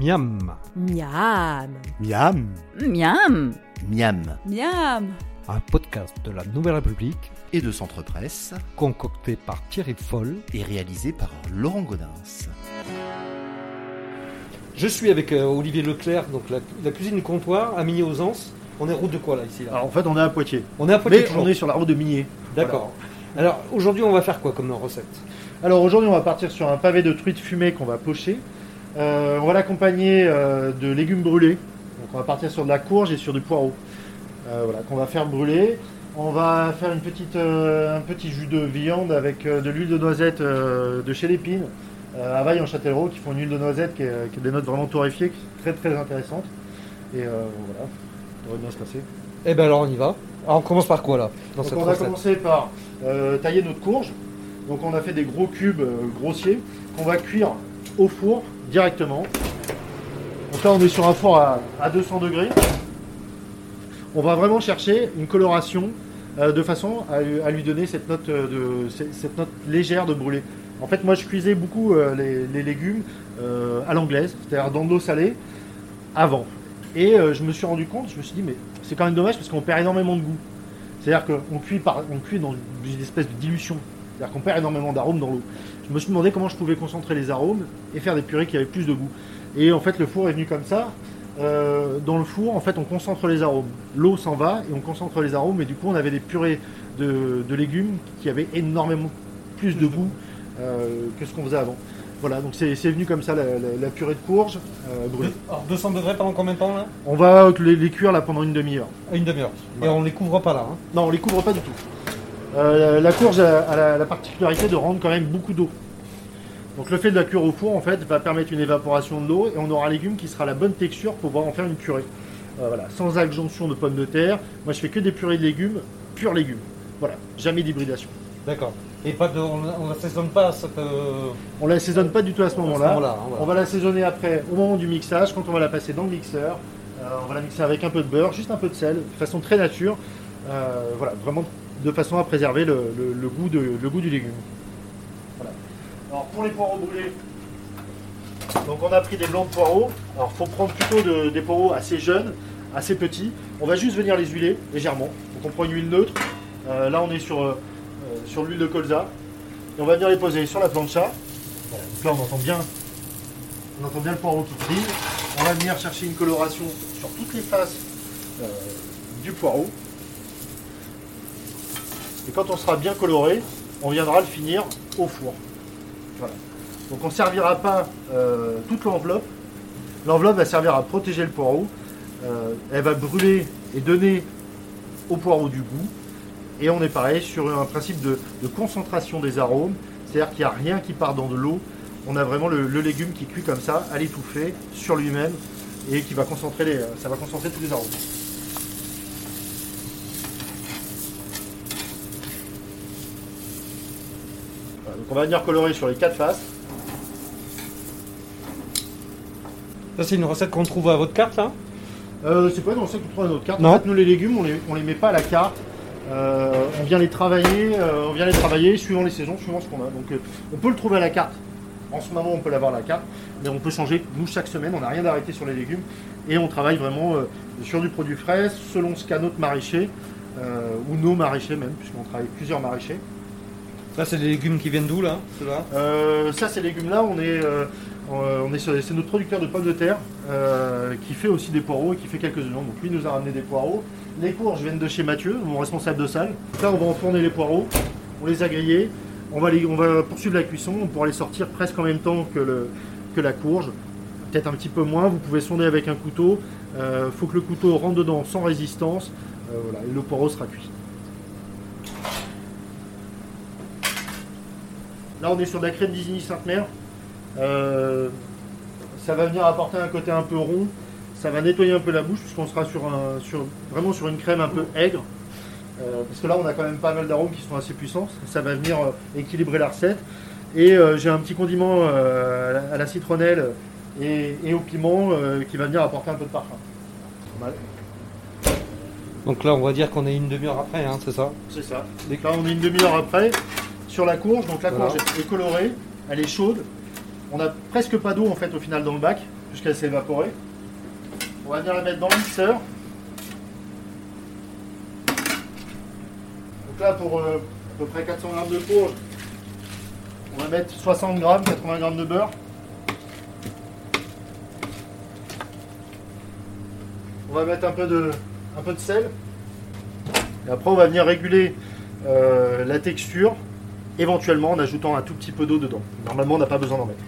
Miam, Miam. Miam. Miam Miam. Miam un podcast de la Nouvelle République Et de Centre Presse concocté par Thierry Foll. et réalisé par Laurent Godin. Je suis avec euh, Olivier Leclerc, donc la, la cuisine du comptoir à Migné aux Anses. On est route de quoi là ici là Alors en fait, on est à Poitiers. On est à Poitiers Mais toujours. on est sur la route de Migné. D'accord. Alors aujourd'hui on va faire quoi comme recette? Alors aujourd'hui, on va partir sur un pavé de truite fumée qu'on va pocher. Euh, on va l'accompagner euh, de légumes brûlés. Donc on va partir sur de la courge et sur du poireau. Euh, voilà, qu'on va faire brûler. On va faire une petite, un petit jus de viande avec de l'huile de noisette de chez Lépine, à Vaille en Châtellerault, qui font une huile de noisette qui, est, qui a des notes vraiment torréfiées, qui est très très intéressante. Et euh, voilà, ça devrait bien se passer. Eh ben alors on y va. Alors on commence par quoi là dans Donc cette on va commencer par euh, tailler notre courge. Donc on a fait des gros cubes euh, grossiers qu'on va cuire four directement. Donc là on est sur un four à, à 200 degrés. On va vraiment chercher une coloration euh, de façon à, lui- donner cette note, euh, de, cette note légère de brûlé. En fait moi je cuisais beaucoup euh, les, légumes à l'anglaise, c'est-à-dire dans de l'eau salée avant. Et je me suis rendu compte, je me suis dit mais c'est quand même dommage parce qu'on perd énormément de goût. C'est-à-dire qu'on cuit, par, on cuit dans une espèce de dilution. C'est-à-dire qu'on perd énormément d'arômes dans l'eau. Je me suis demandé comment je pouvais concentrer les arômes et faire des purées qui avaient plus de goût. Et en fait, le four est venu comme ça. Euh, dans le four, en fait, on concentre les arômes. L'eau s'en va et on concentre les arômes. Et du coup, on avait des purées de, de légumes qui avaient énormément plus de goût euh, que ce qu'on faisait avant. Voilà, donc c'est venu comme ça la, la- la purée de courge euh, brûlée. Alors 200 degrés pendant combien de temps là? On va les, les cuire là pendant une demi-heure. Une demi-heure. Et Voilà. on les couvre pas là. hein? Non, on les couvre pas du tout. Euh, la courge a, a la, la particularité de rendre quand même beaucoup d'eau. Donc le fait de la cuire au four en fait va permettre une évaporation de l'eau et on aura un légume qui sera la bonne texture pour pouvoir en faire une purée. Euh, voilà, sans adjonction de pommes de terre. Moi je fais que des purées de légumes, purs légumes. Voilà, jamais d'hybridation. D'accord. Et pas de, on on l'assaisonne pas à cette, euh, On l'assaisonne pas du tout à ce moment-là. hein, voilà. On va l'assaisonner après au moment du mixage, quand on va la passer dans le mixeur. Euh, on va la mixer avec un peu de beurre, juste un peu de sel, de façon très nature. Voilà, vraiment de façon à préserver le, goût, du légume. Alors pour les poireaux brûlés, on a pris des blancs de poireaux. Alors faut prendre plutôt de- des poireaux assez jeunes, assez petits. On va juste venir les huiler légèrement. Donc on prend une huile neutre. Euh, là on est sur, euh, euh, sur l'huile de colza. Et on va venir les poser sur la plancha. Là on entend bien, on entend bien le poireau qui grille. On va venir chercher une coloration sur toutes les faces du poireau. Et quand on sera bien coloré, on viendra le finir au four. Donc on ne servira pas euh, toute l'enveloppe. L'enveloppe va servir à protéger le poireau. Euh, elle va brûler et donner au poireau du goût. Et on est pareil sur un principe de, de concentration des arômes. C'est-à-dire qu'il n'y a rien qui part dans de l'eau. On a vraiment le, le légume qui cuit comme ça, à l'étouffer, sur lui-même, et qui va concentrer les, ça va concentrer tous les arômes. On va venir colorer sur les quatre faces. Ça c'est une recette qu'on trouve à votre carte là Euh, c'est pas dans ça qu'on trouve notre carte. Non. En fait, nous les légumes, on les, on les met pas à la carte. Euh, on vient les travailler, euh, on vient les travailler suivant les saisons, suivant ce qu'on a. Donc, on peut le trouver à la carte. En ce moment, on peut l'avoir à la carte, mais on peut changer. Nous, chaque semaine, on n'a rien d'arrêté sur les légumes et on travaille vraiment sur du produit frais, selon ce qu'a notre maraîcher ou nos maraîchers même, puisqu'on travaille avec plusieurs maraîchers. Ça c'est des légumes qui viennent d'où là Euh, ça, ces légumes-là, on est, euh, euh, on est c'est notre producteur de pommes de terre qui fait aussi des poireaux et qui fait quelques oignons. Donc lui nous a ramené des poireaux. Les courges viennent de chez Mathieu, mon responsable de salle. Là, on va enfourner les poireaux, on les a grillés, on va, les- on va poursuivre la cuisson, on pourra les sortir presque en même temps que, le, que la courge. Peut-être un petit peu moins, vous pouvez sonder avec un couteau. Il faut que le couteau rentre dedans sans résistance. Voilà, et le poireau sera cuit. Là, on est sur de la crème d'Isigny Sainte-Mère. Euh, ça va venir apporter un côté un peu rond. Ça va nettoyer un peu la bouche, puisqu'on sera sur un, sur, vraiment sur une crème un peu aigre. Euh, parce que là, on a quand même pas mal d'arômes qui sont assez puissants. Ça va venir euh, équilibrer la recette. Et j'ai un petit condiment à, la, citronnelle et, et au piment qui va venir apporter un peu de parfum. Pas mal. Donc là on va dire qu'on est une demi-heure après, hein, c'est ça? C'est ça. Donc là, on est une demi-heure après sur la courge. Donc la Voilà. courge est colorée, elle est chaude. On n'a presque pas d'eau en fait au final dans le bac. jusqu'à s'évaporer. On va venir la mettre dans le mixeur. Donc là, pour euh, à peu près 400 g de courge, on va mettre 60 g, 80 g de beurre. On va mettre un peu de, un peu de sel. Et après, on va venir réguler euh, la texture, éventuellement en ajoutant un tout petit peu d'eau dedans. Normalement, on n'a pas besoin d'en mettre.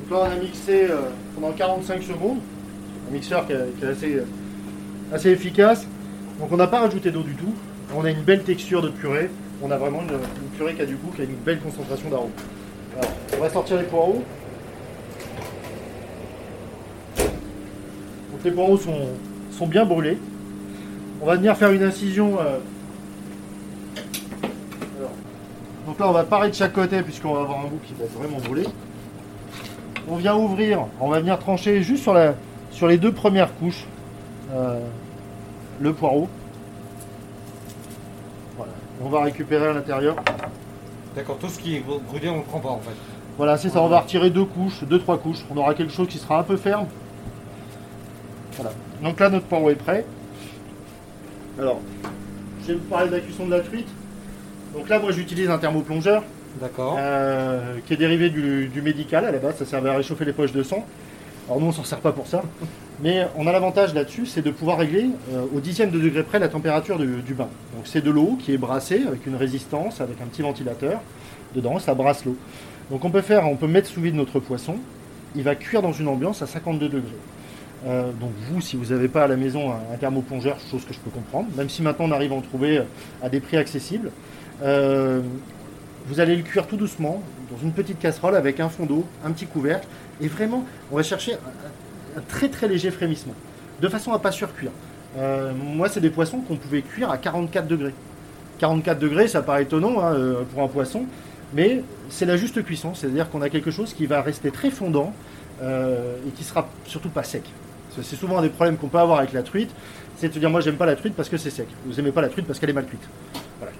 Donc là, on a mixé euh, pendant 45 secondes. Un mixeur qui est, est assez, efficace. Donc on n'a pas rajouté d'eau du tout. On a une belle texture de purée. On a vraiment une, purée qui a du goût, qui a une belle concentration d'arôme. Alors, on va sortir les poireaux. Donc les poireaux sont, sont bien brûlés. On va venir faire une incision. euh, alors, donc là, on va parer de chaque côté puisqu'on va avoir un bout qui va être vraiment brûlé. On vient ouvrir, on va venir trancher juste sur, la, sur les deux premières couches euh, le poireau. Voilà. On va récupérer à l'intérieur. D'accord, tout ce qui est brûlé, on ne le prend pas en fait. Voilà, c'est ça, on va retirer deux couches, deux, trois couches. On aura quelque chose qui sera un peu ferme. Voilà. Donc là, notre poireau est prêt. Alors, je vais vous parler de la cuisson de la truite. Donc là, moi, j'utilise un thermoplongeur D'accord. euh, qui est dérivé du, du médical à la base. Ça servait à réchauffer les poches de sang. Alors nous, on s'en sert pas pour ça. Mais on a l'avantage là-dessus, c'est de pouvoir régler euh, au dixième de degré près la température du, du bain. Donc c'est de l'eau qui est brassée avec une résistance, avec un petit ventilateur dedans, ça brasse l'eau. Donc on peut faire, on peut mettre sous vide notre poisson. Il va cuire dans une ambiance à 52 degrés. Euh, donc vous, si vous n'avez pas à la maison un, un thermoplongeur, chose que je peux comprendre, même si maintenant on arrive à en trouver euh, à des prix accessibles, euh, vous allez le cuire tout doucement dans une petite casserole avec un fond d'eau, un petit couvercle, et vraiment, on va chercher un, très très léger frémissement, de façon à pas surcuire. Moi, c'est des poissons qu'on pouvait cuire à 44 degrés. 44 degrés, ça paraît étonnant hein, pour un poisson, mais c'est la juste cuisson, c'est-à-dire qu'on a quelque chose qui va rester très fondant et qui sera surtout pas sec. C'est souvent un des problèmes qu'on peut avoir avec la truite, c'est de se dire moi j'aime pas la truite parce que c'est sec. Vous aimez pas la truite parce qu'elle est mal cuite. Voilà.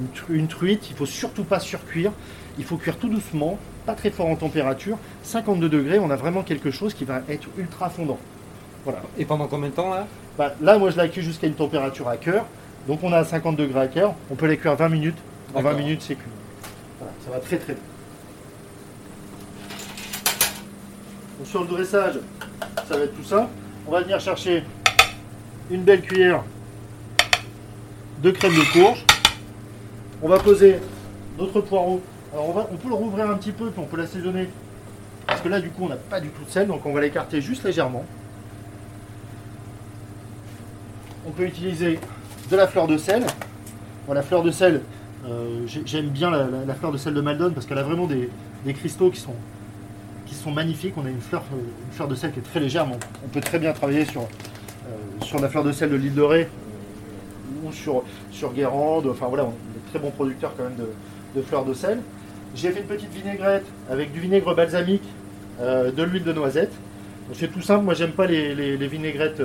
Une, tru- une truite, il faut surtout pas surcuire, il faut cuire tout doucement, pas très fort en température. 52 degrés, on a vraiment quelque chose qui va être ultra fondant. Voilà. Et pendant combien de temps là? Bah, là, moi, je la cuis jusqu'à une température à cœur. Donc, on a à 50 degrés à cœur. On peut les cuire 20 minutes. En 20 D'accord. minutes, c'est cuit. Voilà, ça va très très. Donc, sur le dressage, ça va être tout ça. On va venir chercher une belle cuillère de crème de courge. On va poser notre poireau. Alors, on, peut le rouvrir un petit peu, puis on peut l'assaisonner. Parce que là, du coup, on n'a pas du tout de sel, donc on va l'écarter juste légèrement. On peut utiliser de la fleur de sel. La fleur de sel, euh, j'ai- j'aime bien la, fleur de sel de Maldon parce qu'elle a vraiment des cristaux qui sont, sont magnifiques. On a une fleur, euh, une fleur de sel qui est très légère, mais on, peut très bien travailler sur, euh, la fleur de sel de l'île de Ré euh, ou sur, Guérande. Enfin voilà, on est très bons producteurs quand même de, de fleurs de sel. J'ai fait une petite vinaigrette avec du vinaigre balsamique, de l'huile de noisette. C'est tout simple, moi j'aime pas les, vinaigrettes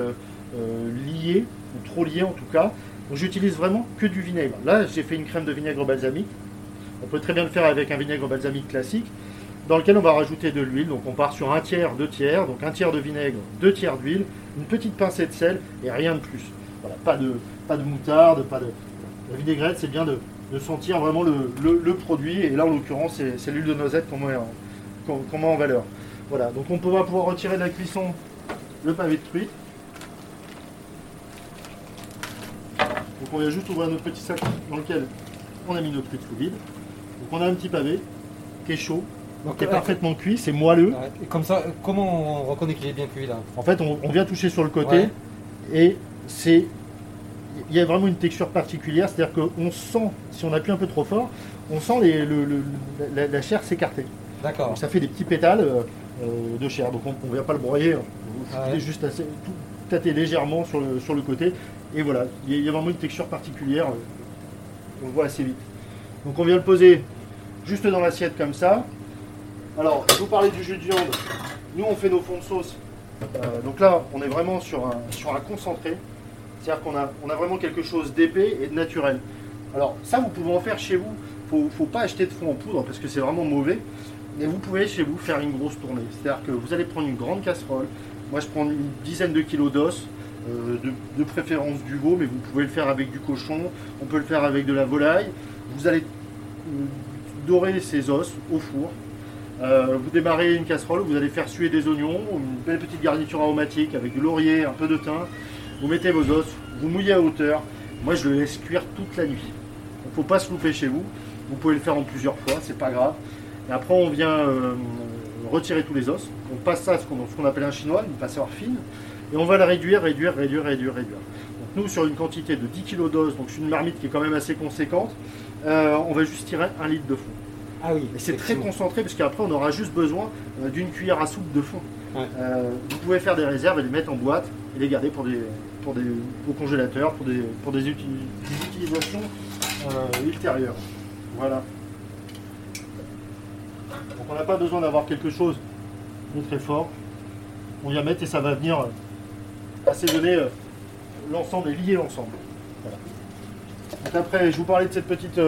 liées, ou trop liées en tout cas. J'utilise vraiment que du vinaigre. Là j'ai fait une crème de vinaigre balsamique. On peut très bien le faire avec un vinaigre balsamique classique, dans lequel on va rajouter de l'huile. Donc on part sur un tiers, deux tiers, donc un tiers de vinaigre, deux tiers d'huile, une petite pincée de sel et rien de plus. Voilà, pas de, pas de moutarde, pas de. La vinaigrette, c'est bien de, sentir vraiment le, produit. Et là en l'occurrence, c'est l'huile de noisette qu'on met, met en valeur. Voilà, donc on va pouvoir retirer de la cuisson le pavé de truite. Donc on vient juste ouvrir notre petit sac dans lequel on a mis notre truite sous vide. Donc on a un petit pavé qui est chaud, Donc, qui est euh, parfaitement cuit, c'est moelleux. Et comme ça, comment on reconnaît qu'il est bien cuit là En fait, on, on vient toucher sur le côté Ouais. et c'est. Il y a vraiment une texture particulière, c'est-à-dire qu'on sent, si on appuie un peu trop fort, on sent les- le- le- la, la chair s'écarter. D'accord. Donc ça fait des petits pétales euh, euh, de chair. Donc on ne vient pas le broyer, hein. vous Ah ouais. juste assez, tout, tâter légèrement sur le, sur le côté. Et voilà, il y, a- il vraiment une texture particulière, on le voit assez vite. Donc on vient le poser juste dans l'assiette comme ça. Alors, je vous parlais du jus de viande. Nous, on fait nos fonds de sauce. Euh, donc là, on est vraiment sur un, concentré. C'est-à-dire qu'on a, vraiment quelque chose d'épais et de naturel. Alors ça, vous pouvez en faire chez vous. Il ne faut pas acheter de fond en poudre parce que c'est vraiment mauvais. Mais vous pouvez chez vous faire une grosse tournée. C'est-à-dire que vous allez prendre une grande casserole. Moi, je prends une dizaine de kilos d'os, euh, de, de, préférence du veau, mais vous pouvez le faire avec du cochon. On peut le faire avec de la volaille. Vous allez euh, dorer ces os au four. Euh, vous démarrez une casserole, vous allez faire suer des oignons, une belle petite garniture aromatique avec du laurier, un peu de thym. Vous mettez vos os, vous mouillez à hauteur. Moi, je le laisse cuire toute la nuit. Il ne faut pas se louper chez vous. Vous pouvez le faire en plusieurs fois, c'est pas grave. Et après, on vient euh, retirer tous les os. On passe ça à ce qu'on appelle un chinois, une passoire fine. Et on va la réduire, réduire, réduire, réduire, réduire. Donc nous, sur une quantité de 10 kg d'os, donc une marmite qui est quand même assez conséquente, euh, on va juste tirer un litre de fond. Ah oui. Et c'est très concentré parce qu'après on aura juste besoin euh, d'une cuillère à soupe de fond. Euh, vous pouvez faire des réserves et les mettre en boîte et les garder pour des, pour des au congélateur, pour des, pour des, utilisations euh, ultérieures. Voilà. Donc on n'a pas besoin d'avoir quelque chose de très fort. On vient mettre et ça va venir assaisonner l'ensemble et lier l'ensemble. Voilà. après, je vous parlais de cette petite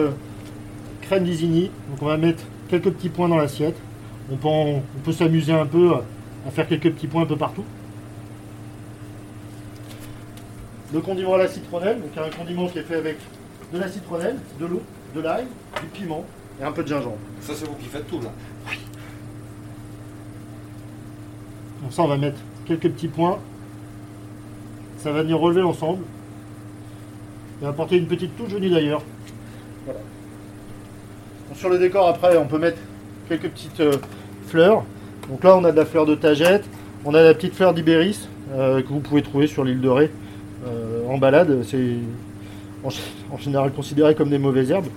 d'Isigny. Donc on va mettre quelques petits points dans l'assiette. On peut, on peut s'amuser un peu à faire quelques petits points un peu partout. Le condiment à la citronnelle, donc un condiment qui est fait avec de la citronnelle, de l'eau, de l'ail, du piment et un peu de gingembre. Ça c'est vous qui faites tout là. Oui. Donc ça on va mettre quelques petits points. Ça va venir relever l'ensemble. Et apporter une petite touche venue d'ailleurs. Voilà. Sur le décor après on peut mettre quelques petites euh, fleurs. Donc là, on a de la fleur de tagette, on a la petite fleur d'ibéris euh, que vous pouvez trouver sur l'île de Ré euh, en balade. C'est en, général considéré comme des mauvaises herbes.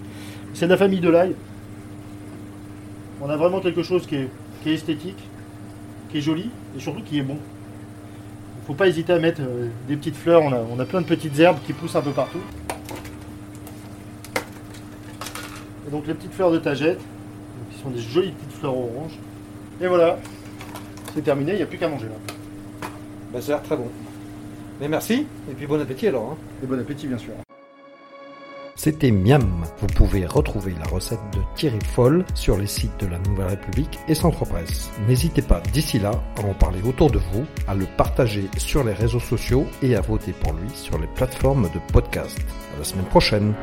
C'est de la famille de l'ail. On a vraiment quelque chose qui est, esthétique, qui est joli et surtout qui est bon. Il ne faut pas hésiter à mettre des petites fleurs. On a plein de petites herbes qui poussent un peu partout. Et donc les petites fleurs de tagette, qui sont des jolies petites fleurs oranges. Et voilà, c'est terminé, il n'y a plus qu'à manger là. Bah, ça a l'air très bon. Mais merci, et puis bon appétit alors. Hein. Et bon appétit bien sûr. C'était Miam. Vous pouvez retrouver la recette de Thierry Foll sur les sites de la Nouvelle République et Centre Presse. N'hésitez pas d'ici là à en parler autour de vous, à le partager sur les réseaux sociaux et à voter pour lui sur les plateformes de podcast. À la semaine prochaine.